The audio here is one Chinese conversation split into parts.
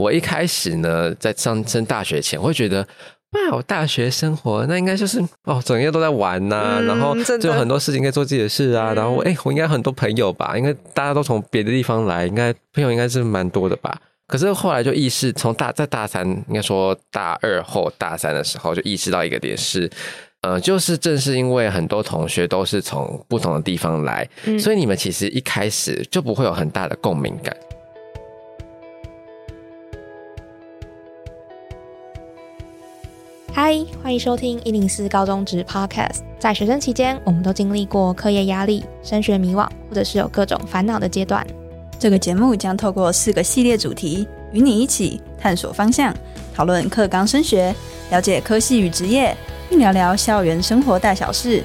我一开始呢，在上升大学前，会觉得。哇，我大学生活那应该就是哦，整夜都在玩呐，然后就有很多事情可以做自己的事啊。然后我哎，我应该很多朋友吧？应该大家都从别的地方来，应该朋友应该是蛮多的吧？可是后来就意识，从大在大三，应该说大二后大三的时候，就意识到一个点是，呃，就是正是因为很多同学都是从不同的地方来，所以你们其实一开始就不会有很大的共鸣感。嗨，欢迎收听一零四高中职 Podcast。在学生期间，我们都经历过课业压力、升学迷惘，或者是有各种烦恼的阶段。这个节目将透过四个系列主题，与你一起探索方向，讨论课纲升学，了解科系与职业，并聊聊校园生活大小事。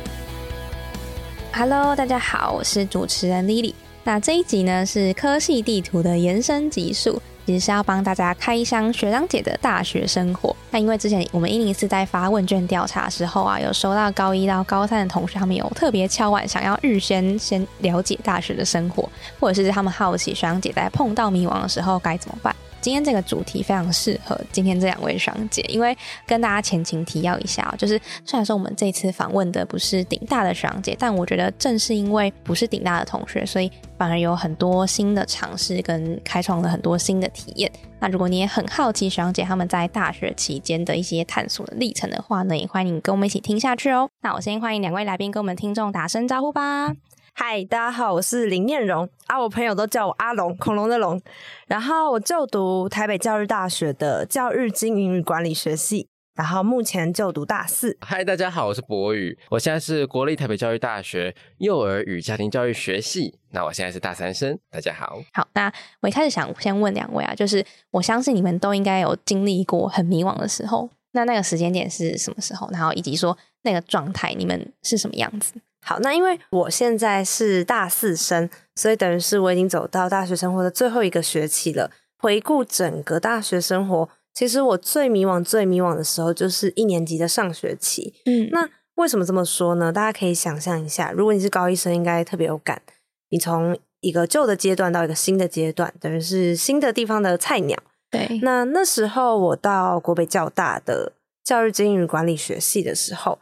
Hello，大家好，我是主持人 Lily。那这一集呢，是科系地图的延伸集数。其实是要帮大家开箱学长姐的大学生活。那因为之前我们一零四在发问卷调查的时候啊，有收到高一到高三的同学，他们有特别敲碗，想要预先先了解大学的生活，或者是他们好奇学长姐在碰到迷惘的时候该怎么办。今天这个主题非常适合今天这两位双姐，因为跟大家前情提要一下，就是虽然说我们这次访问的不是顶大的双姐，但我觉得正是因为不是顶大的同学，所以反而有很多新的尝试跟开创了很多新的体验。那如果你也很好奇双姐他们在大学期间的一些探索的历程的话呢，也欢迎跟我们一起听下去哦。那我先欢迎两位来宾跟我们听众打声招呼吧。嗨，大家好，我是林念荣啊，我朋友都叫我阿龙，恐龙的龙。然后我就读台北教育大学的教育经营与管理学系，然后目前就读大四。嗨，大家好，我是博宇，我现在是国立台北教育大学幼儿与家庭教育学系，那我现在是大三生。大家好，好，那我一开始想先问两位啊，就是我相信你们都应该有经历过很迷惘的时候，那那个时间点是什么时候？然后以及说那个状态，你们是什么样子？好，那因为我现在是大四生，所以等于是我已经走到大学生活的最后一个学期了。回顾整个大学生活，其实我最迷惘、最迷惘的时候就是一年级的上学期。嗯，那为什么这么说呢？大家可以想象一下，如果你是高一生，应该特别有感。你从一个旧的阶段到一个新的阶段，等于是新的地方的菜鸟。对，那那时候我到国北较大的教育经营与管理学系的时候。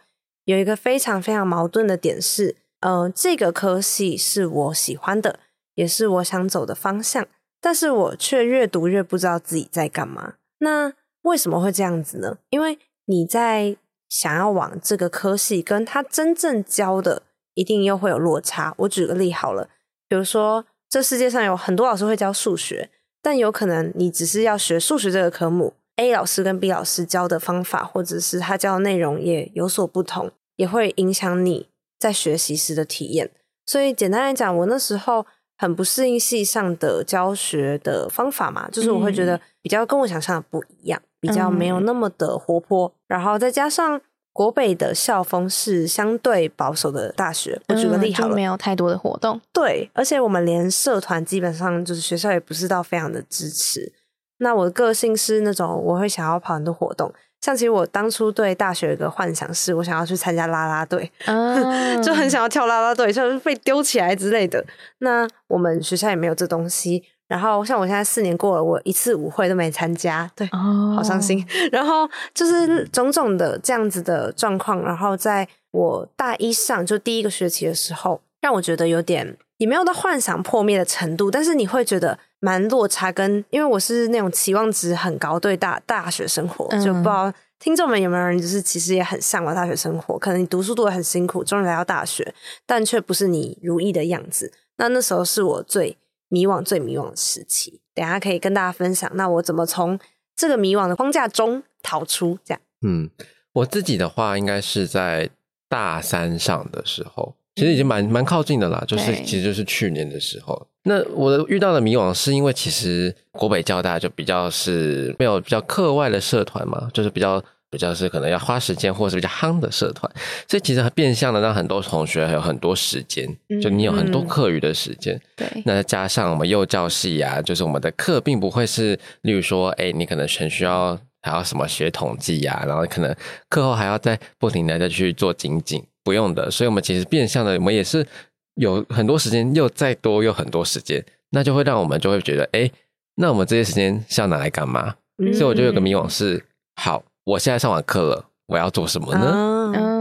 有一个非常非常矛盾的点是，呃，这个科系是我喜欢的，也是我想走的方向，但是我却越读越不知道自己在干嘛。那为什么会这样子呢？因为你在想要往这个科系，跟他真正教的一定又会有落差。我举个例好了，比如说这世界上有很多老师会教数学，但有可能你只是要学数学这个科目。A 老师跟 B 老师教的方法，或者是他教的内容也有所不同，也会影响你在学习时的体验。所以简单来讲，我那时候很不适应系上的教学的方法嘛，就是我会觉得比较跟我想象的不一样，比较没有那么的活泼。然后再加上国北的校风是相对保守的大学，我举个例好了，没有太多的活动。对，而且我们连社团基本上就是学校也不是到非常的支持。那我的个性是那种我会想要跑很多活动，像其实我当初对大学有个幻想是，我想要去参加啦啦队，就很想要跳啦啦队，就是被丢起来之类的。那我们学校也没有这东西。然后像我现在四年过了，我一次舞会都没参加，对，好伤心。然后就是种种的这样子的状况。然后在我大一上就第一个学期的时候，让我觉得有点也没有到幻想破灭的程度，但是你会觉得。蛮落差，跟因为我是那种期望值很高，对大大学生活就不知道听众们有没有人就是其实也很向往大学生活，可能你读书读得很辛苦，终于来到大学，但却不是你如意的样子。那那时候是我最迷惘、最迷惘的时期。等下可以跟大家分享，那我怎么从这个迷惘的框架中逃出？这样，嗯，我自己的话应该是在大三上的时候。其实已经蛮蛮靠近的啦，就是其实就是去年的时候。那我遇到的迷惘是因为其实国北交大就比较是没有比较课外的社团嘛，就是比较比较是可能要花时间或者是比较夯的社团，所以其实变相的让很多同学有很多时间，就你有很多课余的时间。对，那加上我们幼教系啊，就是我们的课并不会是，例如说，哎，你可能全需要还要什么学统计呀，然后可能课后还要再不停的再去做精进。不用的，所以我们其实变相的，我们也是有很多时间，又再多又很多时间，那就会让我们就会觉得，哎，那我们这些时间是要拿来干嘛？所以我就有个迷惘是：好，我现在上完课了，我要做什么呢？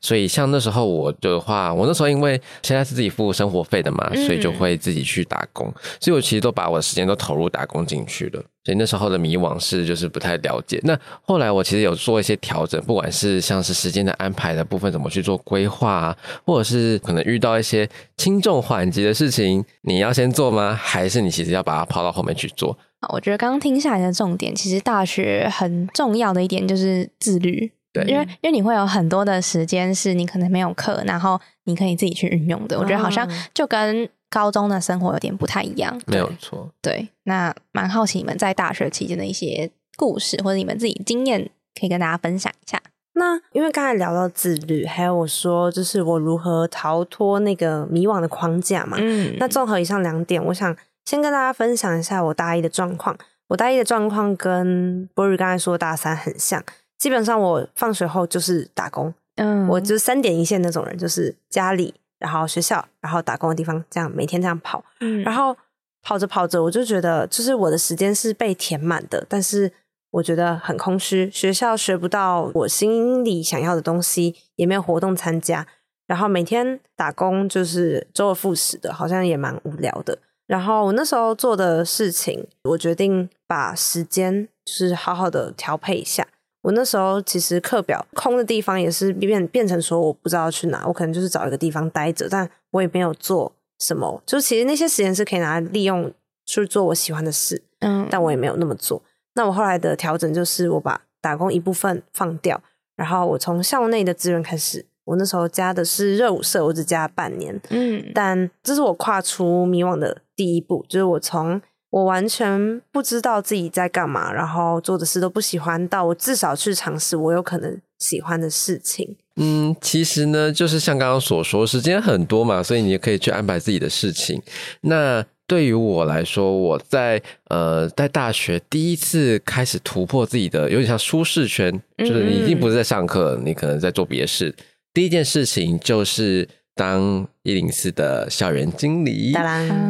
所以像那时候我的话，我那时候因为现在是自己付生活费的嘛，所以就会自己去打工。所以我其实都把我的时间都投入打工进去了。所以那时候的迷惘是就是不太了解。那后来我其实有做一些调整，不管是像是时间的安排的部分怎么去做规划啊，或者是可能遇到一些轻重缓急的事情，你要先做吗？还是你其实要把它抛到后面去做？我觉得刚刚听下来的重点，其实大学很重要的一点就是自律。对，因为因为你会有很多的时间是你可能没有课，然后你可以自己去运用的。我觉得好像就跟高中的生活有点不太一样。没有错。对，那蛮好奇你们在大学期间的一些故事，或者你们自己经验，可以跟大家分享一下。那因为刚才聊到自律，还有我说就是我如何逃脱那个迷惘的框架嘛。嗯。那综合以上两点，我想先跟大家分享一下我大一的状况。我大一的状况跟波瑞刚才说大三很像。基本上我放学后就是打工，嗯，我就是三点一线那种人，就是家里，然后学校，然后打工的地方，这样每天这样跑，嗯，然后跑着跑着，我就觉得就是我的时间是被填满的，但是我觉得很空虚，学校学不到我心里想要的东西，也没有活动参加，然后每天打工就是周而复始的，好像也蛮无聊的。然后我那时候做的事情，我决定把时间就是好好的调配一下。我那时候其实课表空的地方也是变变成说我不知道去哪，我可能就是找一个地方待着，但我也没有做什么。就其实那些时间是可以拿来利用去做我喜欢的事，嗯，但我也没有那么做。那我后来的调整就是我把打工一部分放掉，然后我从校内的资源开始。我那时候加的是热舞社，我只加半年，嗯，但这是我跨出迷惘的第一步，就是我从。我完全不知道自己在干嘛，然后做的事都不喜欢，到我至少去尝试我有可能喜欢的事情。嗯，其实呢，就是像刚刚所说，时间很多嘛，所以你也可以去安排自己的事情。那对于我来说，我在呃在大学第一次开始突破自己的，有点像舒适圈，就是你已经不是在上课，你可能在做别的事。第一件事情就是当。一零四的校园经理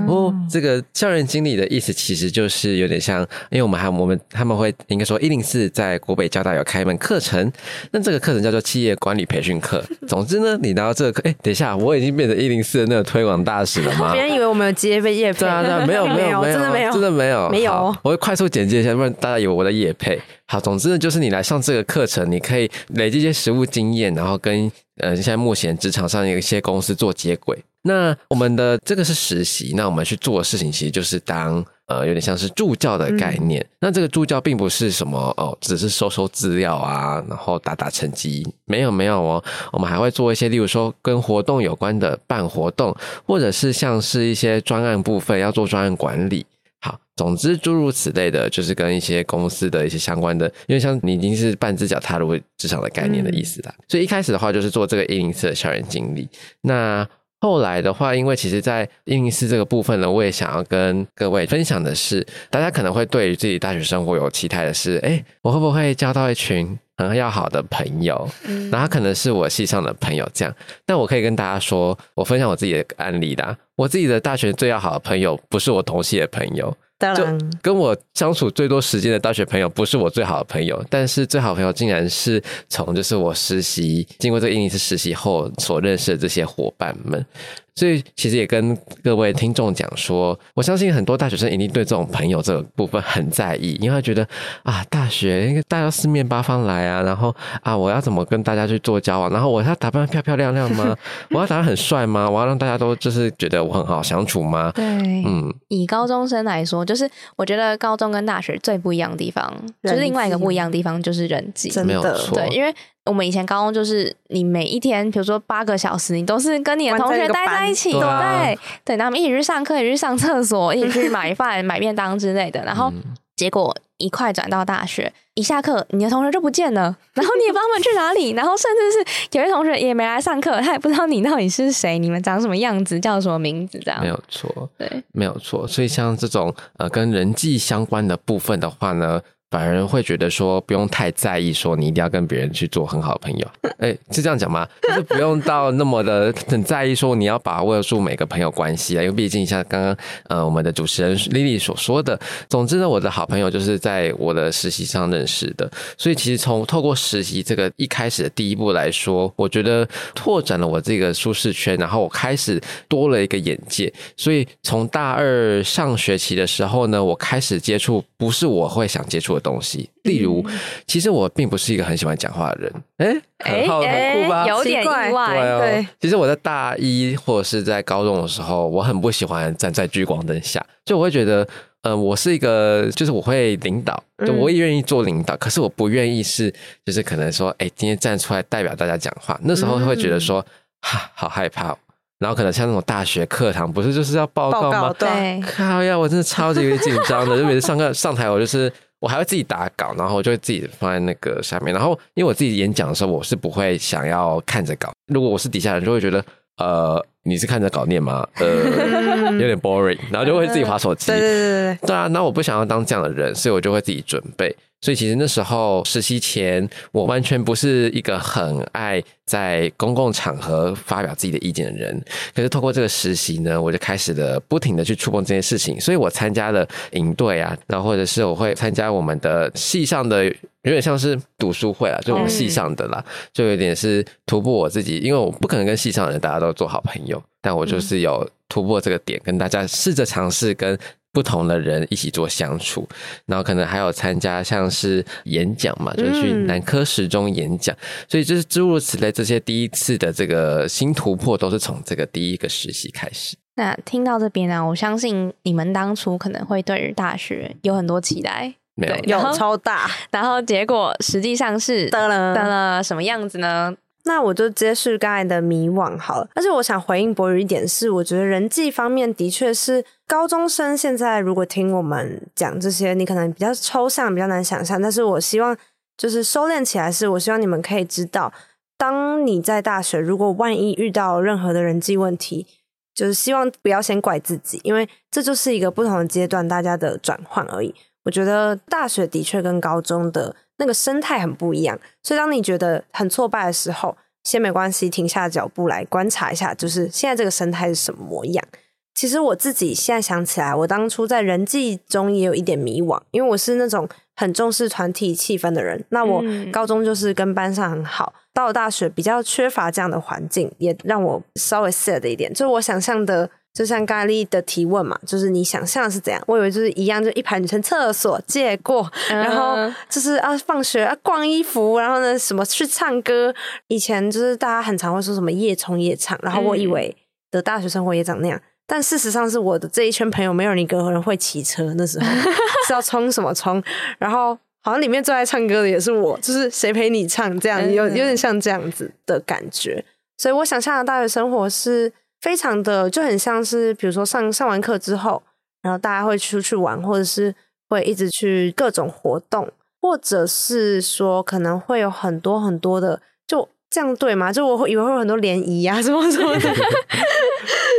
哦，这个校园经理的意思其实就是有点像，因为我们还我们他们会应该说一零四在国北交大有开一门课程，那这个课程叫做企业管理培训课。总之呢，你拿到这个课，哎，等一下，我已经变成一零四的那个推广大使了吗？别人以为我们有接被业配，对啊，对没有没有没有，真的没有，真的没有，没有。我会快速简介一下，不然大家以为我在业配。好，总之呢，就是你来上这个课程，你可以累积一些实务经验，然后跟呃现在目前职场上有一些公司做接轨。那我们的这个是实习，那我们去做的事情其实就是当呃有点像是助教的概念。那这个助教并不是什么哦，只是收收资料啊，然后打打成绩，没有没有哦。我们还会做一些，例如说跟活动有关的办活动，或者是像是一些专案部分要做专案管理。好，总之诸如此类的，就是跟一些公司的一些相关的，因为像你已经是半只脚踏入职场的概念的意思啦。所以一开始的话就是做这个一零四的校园经理。那后来的话，因为其实，在一零四这个部分呢，我也想要跟各位分享的是，大家可能会对于自己大学生活有期待的是，哎，我会不会交到一群很要好的朋友？嗯，然后可能是我系上的朋友这样。但我可以跟大家说，我分享我自己的案例的，我自己的大学最要好的朋友，不是我同系的朋友。就跟我相处最多时间的大学朋友，不是我最好的朋友，但是最好朋友竟然是从就是我实习经过这个英语次实习后所认识的这些伙伴们。所以其实也跟各位听众讲说，我相信很多大学生一定对这种朋友这个部分很在意，因为他觉得啊，大学应该大家四面八方来啊，然后啊，我要怎么跟大家去做交往？然后我要打扮漂漂亮亮吗？我要打扮很帅吗？我要让大家都就是觉得我很好相处吗？对，嗯，以高中生来说，就是我觉得高中跟大学最不一样的地方，就是另外一个不一样的地方就是人际，没有错，对，因为。我们以前高中就是你每一天，比如说八个小时，你都是跟你的同学待在一起，对对，他们一起去上课，一起去上厕所，一起去买 饭、买便当之类的。然后结果一块转到大学，一下课你的同学就不见了，然后你也不知道他们去哪里，然后甚至是有些同学也没来上课，他也不知道你到底是谁，你们长什么样子，叫什么名字，这样没有错，对，没有错。所以像这种呃跟人际相关的部分的话呢。反而会觉得说不用太在意，说你一定要跟别人去做很好的朋友。哎，是这样讲吗？就是不用到那么的很在意，说你要把握住每个朋友关系啊。因为毕竟像刚刚呃我们的主持人丽丽所说的，总之呢，我的好朋友就是在我的实习上认识的。所以其实从透过实习这个一开始的第一步来说，我觉得拓展了我这个舒适圈，然后我开始多了一个眼界。所以从大二上学期的时候呢，我开始接触不是我会想接触的。东西，例如，其实我并不是一个很喜欢讲话的人，哎，很好，很酷吧？有点意外，对。其实我在大一或者是在高中的时候，我很不喜欢站在聚光灯下，就我会觉得，呃，我是一个，就是我会领导，就我也愿意做领导，可是我不愿意是，就是可能说，哎，今天站出来代表大家讲话，那时候会觉得说，哈，好害怕。然后可能像那种大学课堂，不是就是要报告吗？对，靠呀，我真的超级紧张的，就每次上课上台，我就是。我还会自己打稿，然后我就会自己放在那个下面。然后因为我自己演讲的时候，我是不会想要看着稿。如果我是底下人，就会觉得呃，你是看着稿念吗？呃，有点 boring，然后就会自己划手机。对对对对，对啊。那我不想要当这样的人，所以我就会自己准备。所以其实那时候实习前，我完全不是一个很爱在公共场合发表自己的意见的人。可是透过这个实习呢，我就开始了不停的去触碰这件事情。所以我参加了营队啊，然后或者是我会参加我们的系上的，有点像是读书会啊，就我们系上的啦，就有点是突破我自己，因为我不可能跟系上的人大家都做好朋友，但我就是有突破这个点，跟大家试着尝试跟。不同的人一起做相处，然后可能还有参加像是演讲嘛，就是去南科十中演讲，所以就是诸如此类，这些第一次的这个新突破都是从这个第一个实习开始。那听到这边呢，我相信你们当初可能会对于大学有很多期待，没有。有超大，然后结果实际上是得了。得了什么样子呢？那我就接续刚才的迷惘好了，而且我想回应博宇一点是，我觉得人际方面的确是高中生现在如果听我们讲这些，你可能比较抽象，比较难想象。但是我希望就是收敛起来，是我希望你们可以知道，当你在大学，如果万一遇到任何的人际问题，就是希望不要先怪自己，因为这就是一个不同的阶段，大家的转换而已。我觉得大学的确跟高中的。那个生态很不一样，所以当你觉得很挫败的时候，先没关系，停下脚步来观察一下，就是现在这个生态是什么模样。其实我自己现在想起来，我当初在人际中也有一点迷惘，因为我是那种很重视团体气氛的人。那我高中就是跟班上很好，到了大学比较缺乏这样的环境，也让我稍微 sad 一点，就是我想象的。就像咖喱的提问嘛，就是你想象是怎样？我以为就是一样，就一排女生厕所借过，然后就是啊放学啊逛衣服，然后呢什么去唱歌。以前就是大家很常会说什么夜冲夜唱，然后我以为的大学生活也长那样，但事实上是我的这一圈朋友没有一个人会骑车，那时候是要冲什么冲，然后好像里面最爱唱歌的也是我，就是谁陪你唱这样，有有点像这样子的感觉。所以我想象的大学生活是。非常的就很像是，比如说上上完课之后，然后大家会出去玩，或者是会一直去各种活动，或者是说可能会有很多很多的，就这样对吗？就我会以为会有很多联谊啊什么什么的，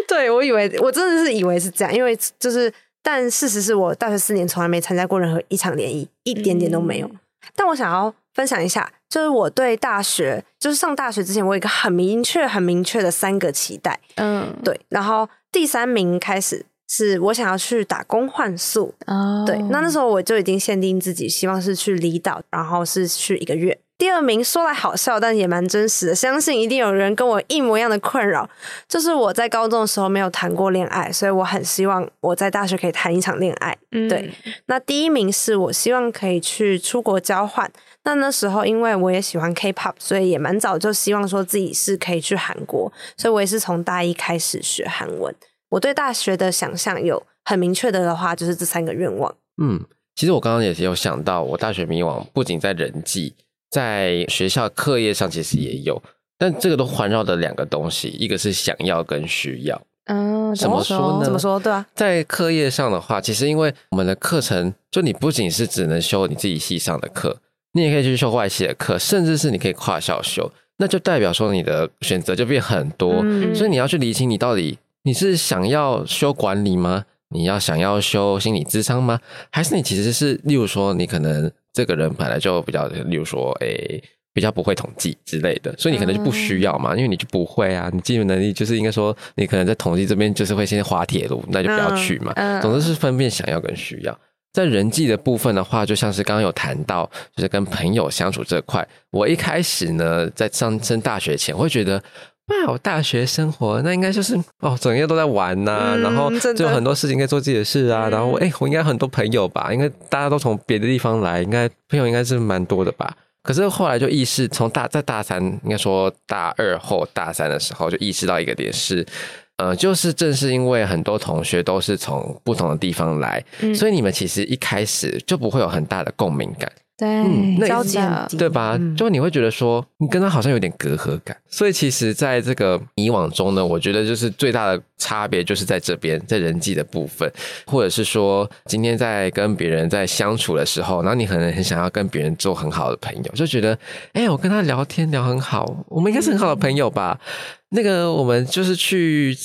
对我以为我真的是以为是这样，因为就是，但事实是我大学四年从来没参加过任何一场联谊，一点点都没有。但我想要。分享一下，就是我对大学，就是上大学之前，我有一个很明确、很明确的三个期待。嗯，对。然后第三名开始是我想要去打工换宿。哦，对。那那时候我就已经限定自己，希望是去离岛，然后是去一个月。第二名说来好笑，但也蛮真实的。相信一定有人跟我一模一样的困扰，就是我在高中的时候没有谈过恋爱，所以我很希望我在大学可以谈一场恋爱。对，那第一名是我希望可以去出国交换。那那时候因为我也喜欢 K-pop，所以也蛮早就希望说自己是可以去韩国，所以我也是从大一开始学韩文。我对大学的想象有很明确的的话，就是这三个愿望。嗯，其实我刚刚也是有想到，我大学迷惘不仅在人际。在学校课业上其实也有，但这个都环绕的两个东西，一个是想要跟需要。嗯，怎么说呢？怎么说？对啊，在课业上的话，其实因为我们的课程，就你不仅是只能修你自己系上的课，你也可以去修外系的课，甚至是你可以跨校修，那就代表说你的选择就变很多。所以你要去理清，你到底你是想要修管理吗？你要想要修心理智商吗？还是你其实是，例如说，你可能。这个人本来就比较，例如说，诶。比较不会统计之类的，所以你可能就不需要嘛，因为你就不会啊，你基本能力就是应该说，你可能在统计这边就是会先滑铁卢，那就不要去嘛。总之是分辨想要跟需要。在人际的部分的话，就像是刚刚有谈到，就是跟朋友相处这块，我一开始呢，在上升大学前，会觉得，哇，大学生活那应该就是哦，整夜都在玩呐，然后就很多事情可以做自己的事啊，然后哎，我应该很多朋友吧，因为大家都从别的地方来，应该朋友应该是蛮多的吧。可是后来就意识，从大在大三，应该说大二后大三的时候，就意识到一个点是，呃，就是正是因为很多同学都是从不同的地方来，所以你们其实一开始就不会有很大的共鸣感。对，交集对吧？就你会觉得说，你跟他好像有点隔阂感。所以其实，在这个迷惘中呢，我觉得就是最大的差别就是在这边，在人际的部分，或者是说，今天在跟别人在相处的时候，然后你可能很想要跟别人做很好的朋友，就觉得，哎，我跟他聊天聊很好，我们应该是很好的朋友吧。那个我们就是去，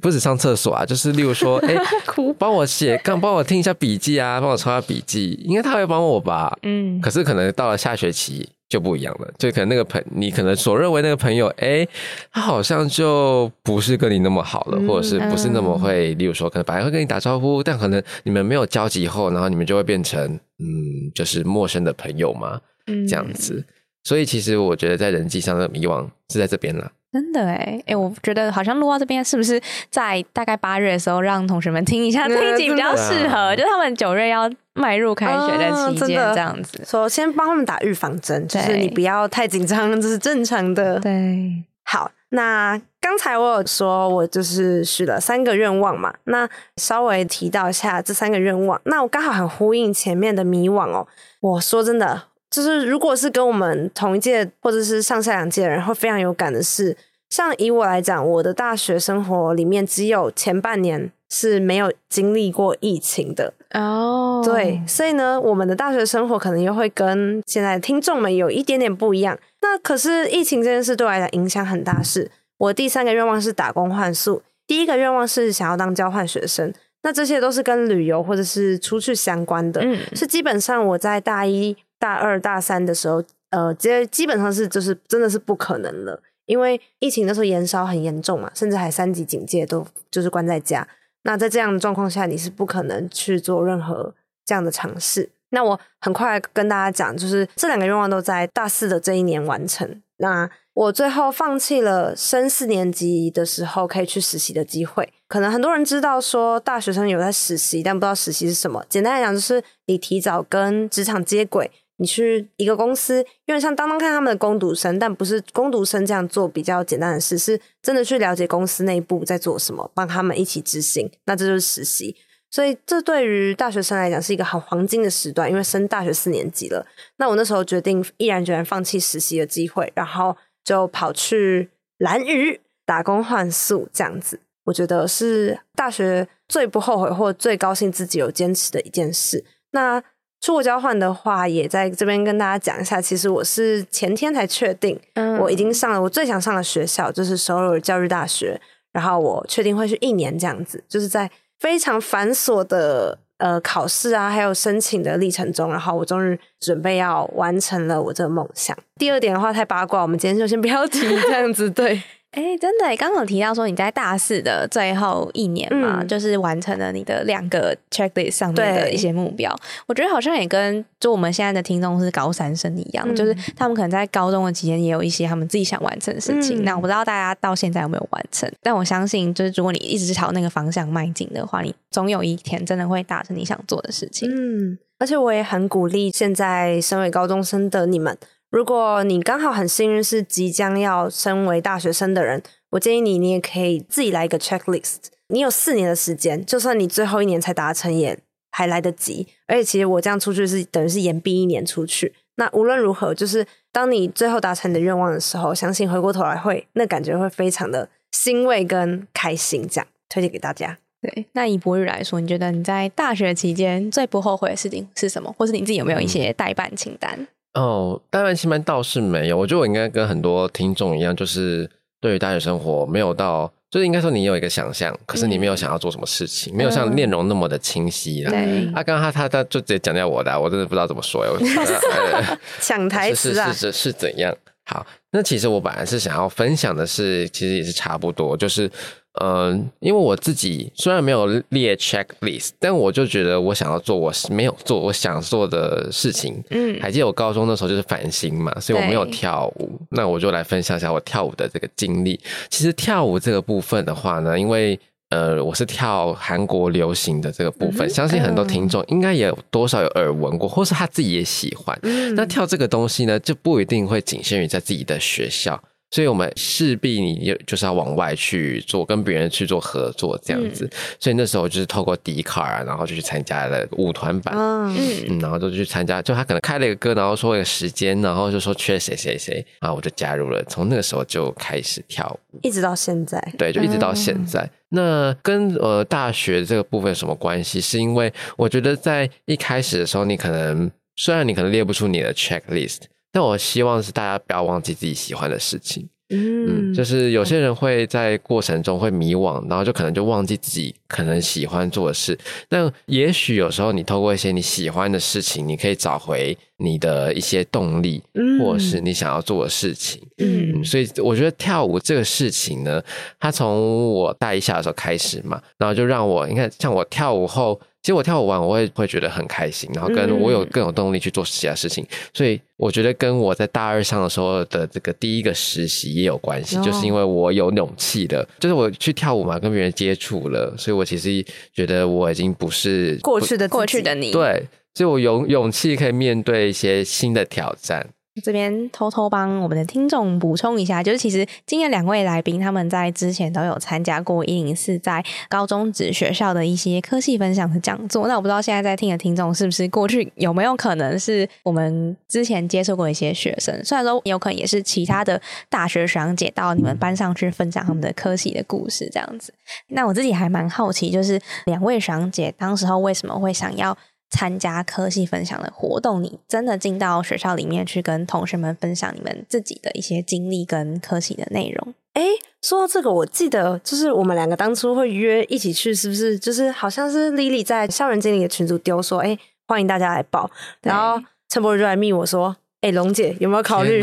不止上厕所啊，就是例如说，哎，帮我写，刚帮我听一下笔记啊，帮我抄下笔记，应该他会帮我吧？嗯，可是可能到了下学期就不一样了，就可能那个朋，你可能所认为那个朋友，哎，他好像就不是跟你那么好了，或者是不是那么会，例如说，可能本来会跟你打招呼，但可能你们没有交集后，然后你们就会变成，嗯，就是陌生的朋友嘛，这样子。所以其实我觉得在人际上的迷惘是在这边了。真的哎哎，我觉得好像录到这边，是不是在大概八月的时候让同学们听一下这一集比较适合？就他们九月要迈入开学的期间，这样子，首先帮他们打预防针，就是你不要太紧张，这是正常的。对，好，那刚才我有说我就是许了三个愿望嘛，那稍微提到一下这三个愿望，那我刚好很呼应前面的迷惘哦。我说真的。就是，如果是跟我们同一届或者是上下两届的人，会非常有感的是，像以我来讲，我的大学生活里面只有前半年是没有经历过疫情的哦。对，所以呢，我们的大学生活可能又会跟现在听众们有一点点不一样。那可是疫情这件事对我来讲影响很大。是我第三个愿望是打工换宿，第一个愿望是想要当交换学生。那这些都是跟旅游或者是出去相关的，嗯是基本上我在大一。大二大三的时候，呃，基基本上是就是真的是不可能了，因为疫情的时候延烧很严重嘛，甚至还三级警戒，都就是关在家。那在这样的状况下，你是不可能去做任何这样的尝试。那我很快跟大家讲，就是这两个愿望都在大四的这一年完成。那我最后放弃了升四年级的时候可以去实习的机会。可能很多人知道说大学生有在实习，但不知道实习是什么。简单来讲，就是你提早跟职场接轨。你去一个公司，因为像当当看他们的攻读生，但不是攻读生这样做比较简单的事，是真的去了解公司内部在做什么，帮他们一起执行。那这就是实习，所以这对于大学生来讲是一个很黄金的时段，因为升大学四年级了。那我那时候决定毅然决然放弃实习的机会，然后就跑去蓝鱼打工换宿，这样子，我觉得是大学最不后悔或最高兴自己有坚持的一件事。那。出国交换的话，也在这边跟大家讲一下。其实我是前天才确定，我已经上了我最想上的学校，就是首尔教育大学。然后我确定会去一年这样子，就是在非常繁琐的呃考试啊，还有申请的历程中，然后我终于准备要完成了我这个梦想。第二点的话太八卦，我们今天就先不要提这样子，对。哎，真的，刚刚提到说你在大四的最后一年嘛，就是完成了你的两个 checklist 上面的一些目标。我觉得好像也跟就我们现在的听众是高三生一样，就是他们可能在高中的期间也有一些他们自己想完成的事情。那我不知道大家到现在有没有完成，但我相信，就是如果你一直朝那个方向迈进的话，你总有一天真的会达成你想做的事情。嗯，而且我也很鼓励现在身为高中生的你们。如果你刚好很幸运是即将要升为大学生的人，我建议你，你也可以自己来一个 checklist。你有四年的时间，就算你最后一年才达成，也还来得及。而且其实我这样出去是等于是延毕一年出去。那无论如何，就是当你最后达成你的愿望的时候，相信回过头来会那感觉会非常的欣慰跟开心。这样推荐给大家。对，那以博宇来说，你觉得你在大学期间最不后悔的事情是什么？或是你自己有没有一些代办清单？哦，大半期班倒是没有。我觉得我应该跟很多听众一样，就是对于大学生活没有到就是应该说你有一个想象，可是你没有想要做什么事情，没有像念容那么的清晰啦。对，啊，刚刚他他他就直接讲掉我的，我真的不知道怎么说哎。抢台词啊，是是是怎样？好，那其实我本来是想要分享的是，其实也是差不多，就是。嗯，因为我自己虽然没有列 checklist，但我就觉得我想要做我没有做我想做的事情。嗯，还记得我高中的时候就是繁星嘛，所以我没有跳舞。那我就来分享一下我跳舞的这个经历。其实跳舞这个部分的话呢，因为呃我是跳韩国流行的这个部分，相信很多听众应该也有多少有耳闻过，或是他自己也喜欢。那跳这个东西呢，就不一定会仅限于在自己的学校。所以，我们势必你就是要往外去做，跟别人去做合作这样子。所以那时候就是透过迪卡啊，然后就去参加了舞团版，嗯，然后就去参加。就他可能开了一个歌，然后说一个时间，然后就说缺谁谁谁，然后我就加入了。从那个时候就开始跳舞，一直到现在。对，就一直到现在。那跟呃大学这个部分有什么关系？是因为我觉得在一开始的时候，你可能虽然你可能列不出你的 checklist。但我希望是大家不要忘记自己喜欢的事情，嗯，就是有些人会在过程中会迷惘，然后就可能就忘记自己可能喜欢做的事。那也许有时候你透过一些你喜欢的事情，你可以找回你的一些动力，或者是你想要做的事情。嗯，所以我觉得跳舞这个事情呢，它从我大一下的时候开始嘛，然后就让我，你看，像我跳舞后。其实我跳舞完，我会会觉得很开心，然后跟我有更有动力去做其他事情。所以我觉得跟我在大二上的时候的这个第一个实习也有关系，就是因为我有勇气的，就是我去跳舞嘛，跟别人接触了，所以我其实觉得我已经不是过去的过去的你，对，所以我有勇气可以面对一些新的挑战。这边偷偷帮我们的听众补充一下，就是其实今天两位来宾他们在之前都有参加过一零四在高中职学校的一些科系分享的讲座。那我不知道现在在听的听众是不是过去有没有可能是我们之前接触过一些学生，虽然说有可能也是其他的大学学长姐到你们班上去分享他们的科系的故事这样子。那我自己还蛮好奇，就是两位学长姐当时候为什么会想要？参加科系分享的活动，你真的进到学校里面去跟同学们分享你们自己的一些经历跟科系的内容。哎，说到这个，我记得就是我们两个当初会约一起去，是不是？就是好像是 Lily 在校园经理的群组丢说，哎，欢迎大家来报。然后陈博就来密我说，哎，龙姐有没有考虑？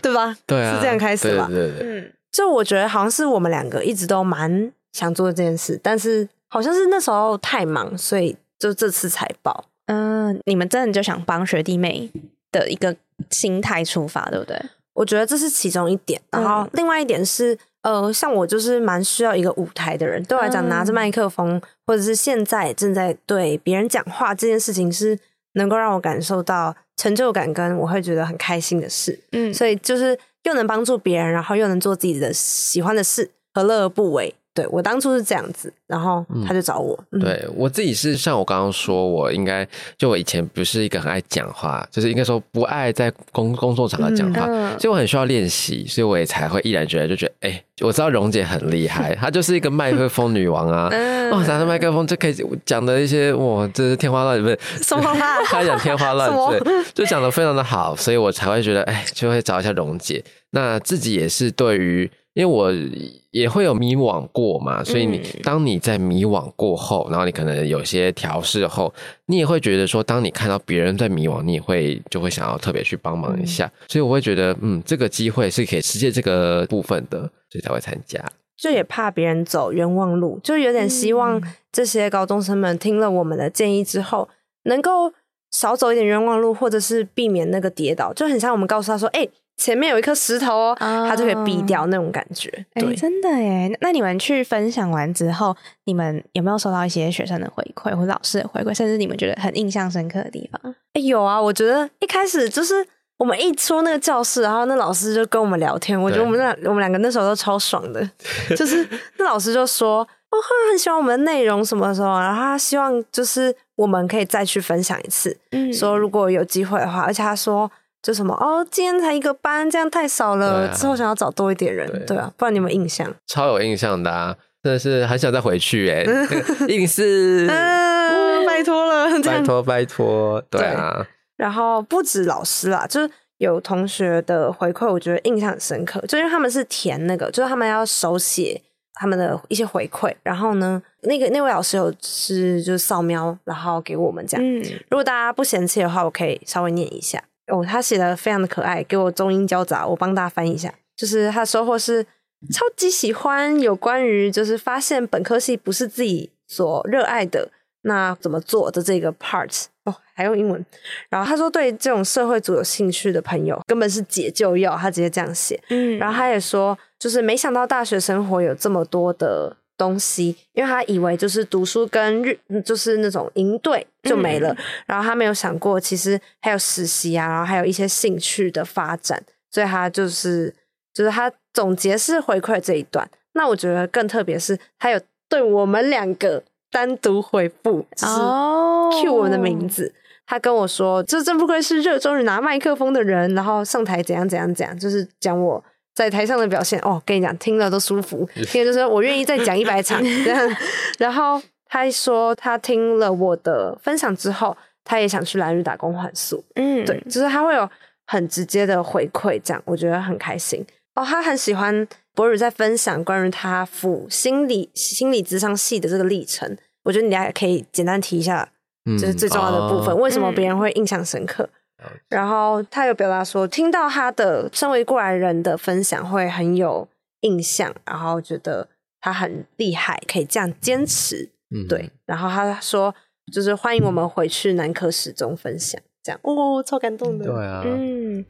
对吧？对啊，是这样开始吧？对对对。嗯，就我觉得好像是我们两个一直都蛮想做这件事，但是好像是那时候太忙，所以。就这次才报，嗯，你们真的就想帮学弟妹的一个心态出发，对不对？我觉得这是其中一点，然后另外一点是，呃，像我就是蛮需要一个舞台的人，对我来讲，拿着麦克风或者是现在正在对别人讲话这件事情，是能够让我感受到成就感，跟我会觉得很开心的事。嗯，所以就是又能帮助别人，然后又能做自己的喜欢的事，何乐而不为？对我当初是这样子，然后他就找我。对我自己是像我刚刚说，我应该就我以前不是一个很爱讲话，就是应该说不爱在公公众场合讲话，所以我很需要练习，所以我也才会毅然决然就觉得，哎，我知道蓉姐很厉害，她就是一个麦克风女王啊，哇，拿着麦克风就可以讲的一些，哇，这是天花乱坠，什么话？她讲天花乱坠，就讲的非常的好，所以我才会觉得，哎，就会找一下蓉姐。那自己也是对于。因为我也会有迷惘过嘛，所以你当你在迷惘过后，然后你可能有些调试后，你也会觉得说，当你看到别人在迷惘，你也会就会想要特别去帮忙一下。所以我会觉得，嗯，这个机会是可以实现这个部分的，所以才会参加。就也怕别人走冤枉路，就有点希望这些高中生们听了我们的建议之后，能够少走一点冤枉路，或者是避免那个跌倒。就很像我们告诉他说，哎。前面有一颗石头哦，它就可以避掉那种感觉。对，真的耶。那你们去分享完之后，你们有没有收到一些学生的回馈或老师的回馈，甚至你们觉得很印象深刻的地方？哎，有啊。我觉得一开始就是我们一出那个教室，然后那老师就跟我们聊天。我觉得我们那我们两个那时候都超爽的，就是那老师就说，哦，很喜欢我们的内容什么时候，然后他希望就是我们可以再去分享一次，嗯，说如果有机会的话，而且他说。就什么哦，今天才一个班，这样太少了。之后想要找多一点人，对啊，不然你有印象？超有印象的，啊，真的是很想再回去哎，硬是，拜托了，拜托拜托，对啊。然后不止老师啦，就是有同学的回馈，我觉得印象很深刻，就因为他们是填那个，就是他们要手写他们的一些回馈，然后呢，那个那位老师有是就是扫描，然后给我们这样。嗯，如果大家不嫌弃的话，我可以稍微念一下哦。他写的非常的可爱，给我中英交杂，我帮大家翻译一下。就是他收获是超级喜欢有关于就是发现本科系不是自己所热爱的，那怎么做的这个 part 哦，还用英文。然后他说对这种社会组有兴趣的朋友，根本是解救药。他直接这样写。嗯，然后他也说。就是没想到大学生活有这么多的东西，因为他以为就是读书跟日就是那种营队就没了，然后他没有想过其实还有实习啊，然后还有一些兴趣的发展，所以他就是就是他总结是回馈这一段。那我觉得更特别是他有对我们两个单独回复，就是 Q 我们的名字，他跟我说，这真不愧是热衷于拿麦克风的人，然后上台怎样怎样怎样，就是讲我。在台上的表现哦，跟你讲，听了都舒服。听就是我愿意再讲一百场这样。然后他说他听了我的分享之后，他也想去蓝屿打工换宿。嗯，对，就是他会有很直接的回馈，这样我觉得很开心。哦，他很喜欢博宇在分享关于他辅心理心理智商系的这个历程。我觉得你还可以简单提一下，就是最重要的部分，为什么别人会印象深刻。然后他有表达说，听到他的身为过来人的分享会很有印象，然后觉得他很厉害，可以这样坚持。嗯，对。然后他说，就是欢迎我们回去南科始终分享，这样哦，超感动的。对啊，嗯。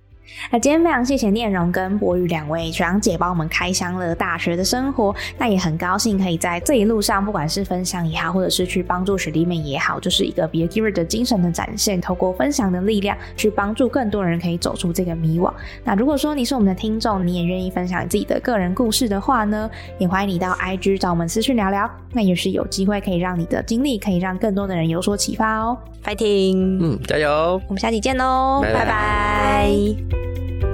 那今天非常谢谢念荣跟博宇两位学长姐帮我们开箱了大学的生活，那也很高兴可以在这一路上，不管是分享也好，或者是去帮助学弟妹也好，就是一个 be a giver 的精神的展现，透过分享的力量去帮助更多人可以走出这个迷惘。那如果说你是我们的听众，你也愿意分享自己的个人故事的话呢，也欢迎你到 IG 找我们私讯聊聊，那也是有机会可以让你的经历可以让更多的人有所启发哦。fighting，嗯，加油，我们下期见喽，拜拜。Thank you.